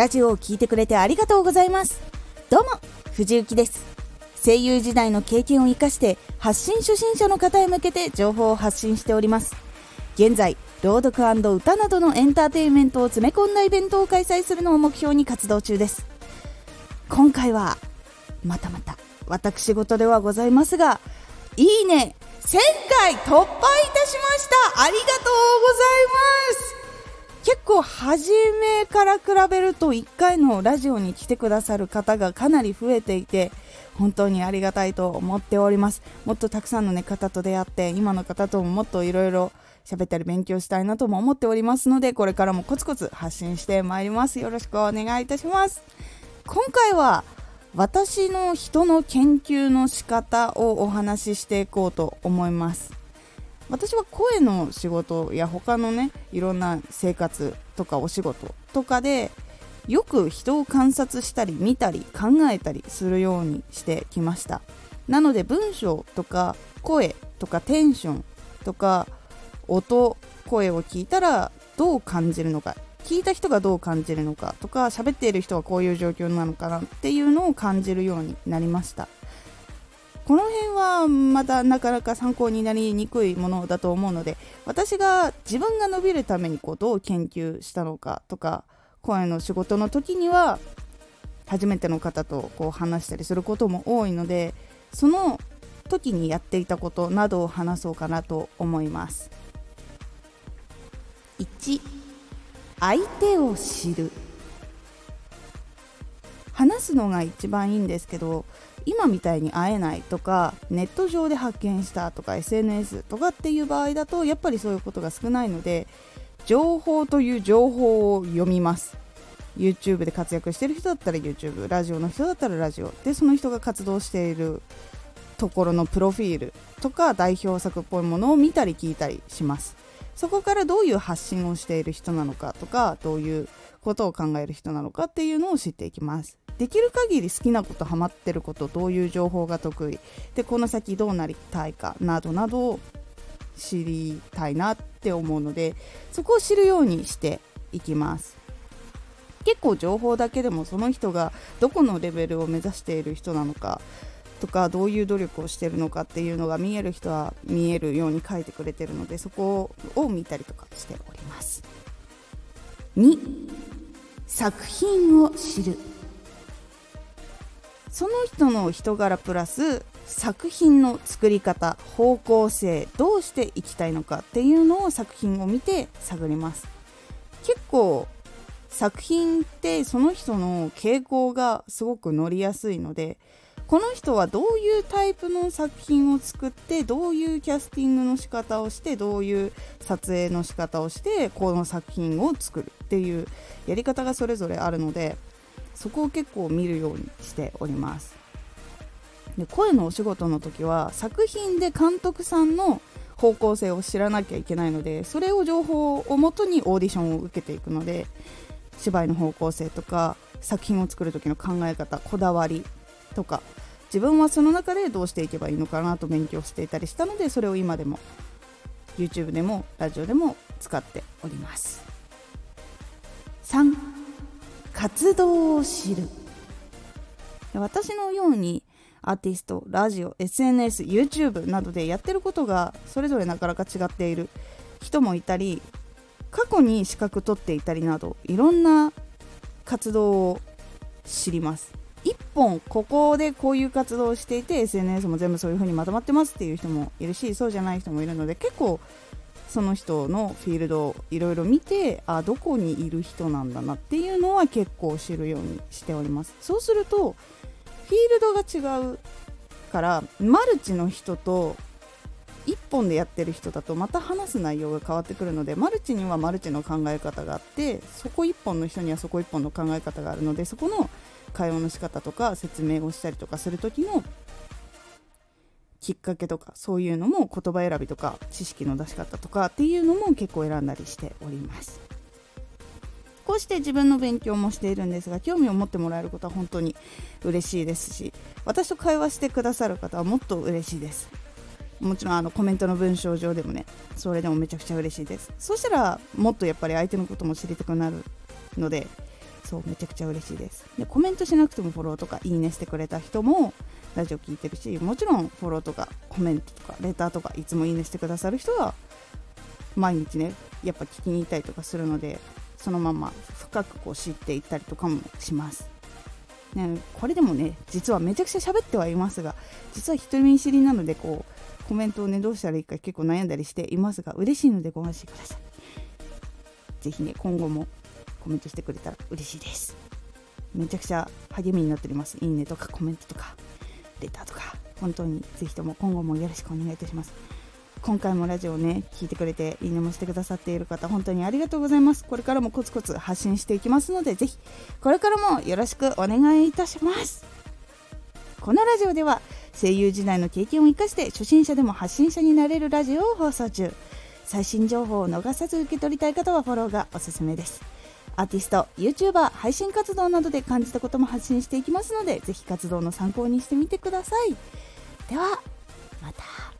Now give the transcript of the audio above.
ラジオを聴いてくれてありがとうございます。どうも藤幸です。声優時代の経験を生かして発信初心者の方へ向けて情報を発信しております。現在朗読歌などのエンターテインメントを詰め込んだイベントを開催するのを目標に活動中です。今回はまたまた私事ではございますがいいね1000回突破いたしました。ありがとうございます。結構初めから比べると1回のラジオに来てくださる方がかなり増えていて本当にありがたいと思っております。もっとたくさんの、ね、方と出会って今の方とももっといろいろ喋ったり勉強したいなとも思っておりますのでこれからもコツコツ発信してまいります。よろしくお願いいたします。今回は私の人の研究の仕方をお話ししていこうと思います。私は声の仕事や他のねいろんな生活とかお仕事とかでよく人を観察したり見たり考えたりするようにしてきました。なので文章とか声とかテンションとか音声を聞いたらどう感じるのか聞いた人がどう感じるのかとか喋っている人はこういう状況なのかなっていうのを感じるようになりました。この辺はまたなかなか参考になりにくいものだと思うので私が自分が伸びるためにこうどう研究したのかとか声の仕事の時には初めての方とこう話したりすることも多いのでその時にやっていたことなどを話そうかなと思います。1相手を知る。話すのが一番いいんですけど今みたいに会えないとかネット上で発見したとか SNS とかっていう場合だとやっぱりそういうことが少ないので情報という情報を読みます。YouTube で活躍してる人だったら YouTube ラジオの人だったらラジオ。でその人が活動しているところのプロフィールとか代表作っぽいものを見たり聞いたりします。そこからどういう発信をしている人なのかとかどういうことを考える人なのかっていうのを知っていきます。できる限り好きなことハマってることどういう情報が得意。でこの先どうなりたいかなどなどを知りたいなって思うのでそこを知るようにしていきます。結構情報だけでもその人がどこのレベルを目指している人なのかとかどういう努力をしてるのかっていうのが見える人は見えるように書いてくれてるのでそこを見たりとかしております2作品を知る。その人の人柄プラス作品の作り方方向性どうしていきたいのかっていうのを作品を見て探ります。結構作品ってその人の傾向がすごく乗りやすいのでこの人はどういうタイプの作品を作ってどういうキャスティングの仕方をしてどういう撮影の仕方をしてこの作品を作るっていうやり方がそれぞれあるのでそこを結構見るようにしております。で声のお仕事の時は作品で監督さんの方向性を知らなきゃいけないのでそれを情報をもとにオーディションを受けていくので芝居の方向性とか作品を作る時の考え方こだわりとか自分はその中でどうしていけばいいのかなと勉強していたりしたのでそれを今でも YouTube でもラジオでも使っております。3活動を知る。私のようにアーティストラジオ SNS YouTube などでやってることがそれぞれなかなか違っている。人もいたり過去に資格取っていたりなどいろんな活動を知ります。1本ここでこういう活動をしていて SNS も全部そういう風にまとまってますっていう人もいるしそうじゃない人もいるので結構その人のフィールドをいろいろ見てあどこにいる人なんだなっていうのは結構知るようにしております。そうするとフィールドが違うからマルチの人と1本でやってる人だとまた話す内容が変わってくるのでマルチにはマルチの考え方があってそこ1本の人にはそこ1本の考え方があるのでそこの会話の仕方とか説明をしたりとかする時のきっかけとかそういうのも言葉選びとか知識の出し方とかっていうのも結構選んだりしております。こうして自分の勉強もしているんですが興味を持ってもらえることは本当に嬉しいですし私と会話してくださる方はもっと嬉しいです。もちろんあのコメントの文章上でもねそれでもめちゃくちゃ嬉しいです。そしたらもっとやっぱり相手のことも知りたくなるのでそうめちゃくちゃ嬉しいですでコメントしなくてもフォローとかいいねしてくれた人もラジオ聞いてるしもちろんフォローとかコメントとかレターとかいつもいいねしてくださる人は毎日ねやっぱ聞きに行ったりとかするのでそのまま深くこう知っていったりとかもします。ね、これでもね実はめちゃくちゃ喋ってはいますが実は人見知りなのでこうコメントをねどうしたらいいか結構悩んだりしていますが嬉しいのでご安心ください。ぜひね今後もコメントしてくれたら嬉しいです。めちゃくちゃ励みになっております。いいねとかコメントとかレターとか本当にぜひとも今後もよろしくお願いいたします。今回もラジオをね聞いてくれていいねもしてくださっている方本当にありがとうございますこれからもコツコツ発信していきますのでぜひこれからもよろしくお願いいたしますこのラジオでは声優時代の経験を生かして初心者でも発信者になれるラジオを放送中最新情報を逃さず受け取りたい方はフォローがおすすめですアーティスト YouTuber 配信活動などで感じたことも発信していきますので是非活動の参考にしてみてください。ではまた。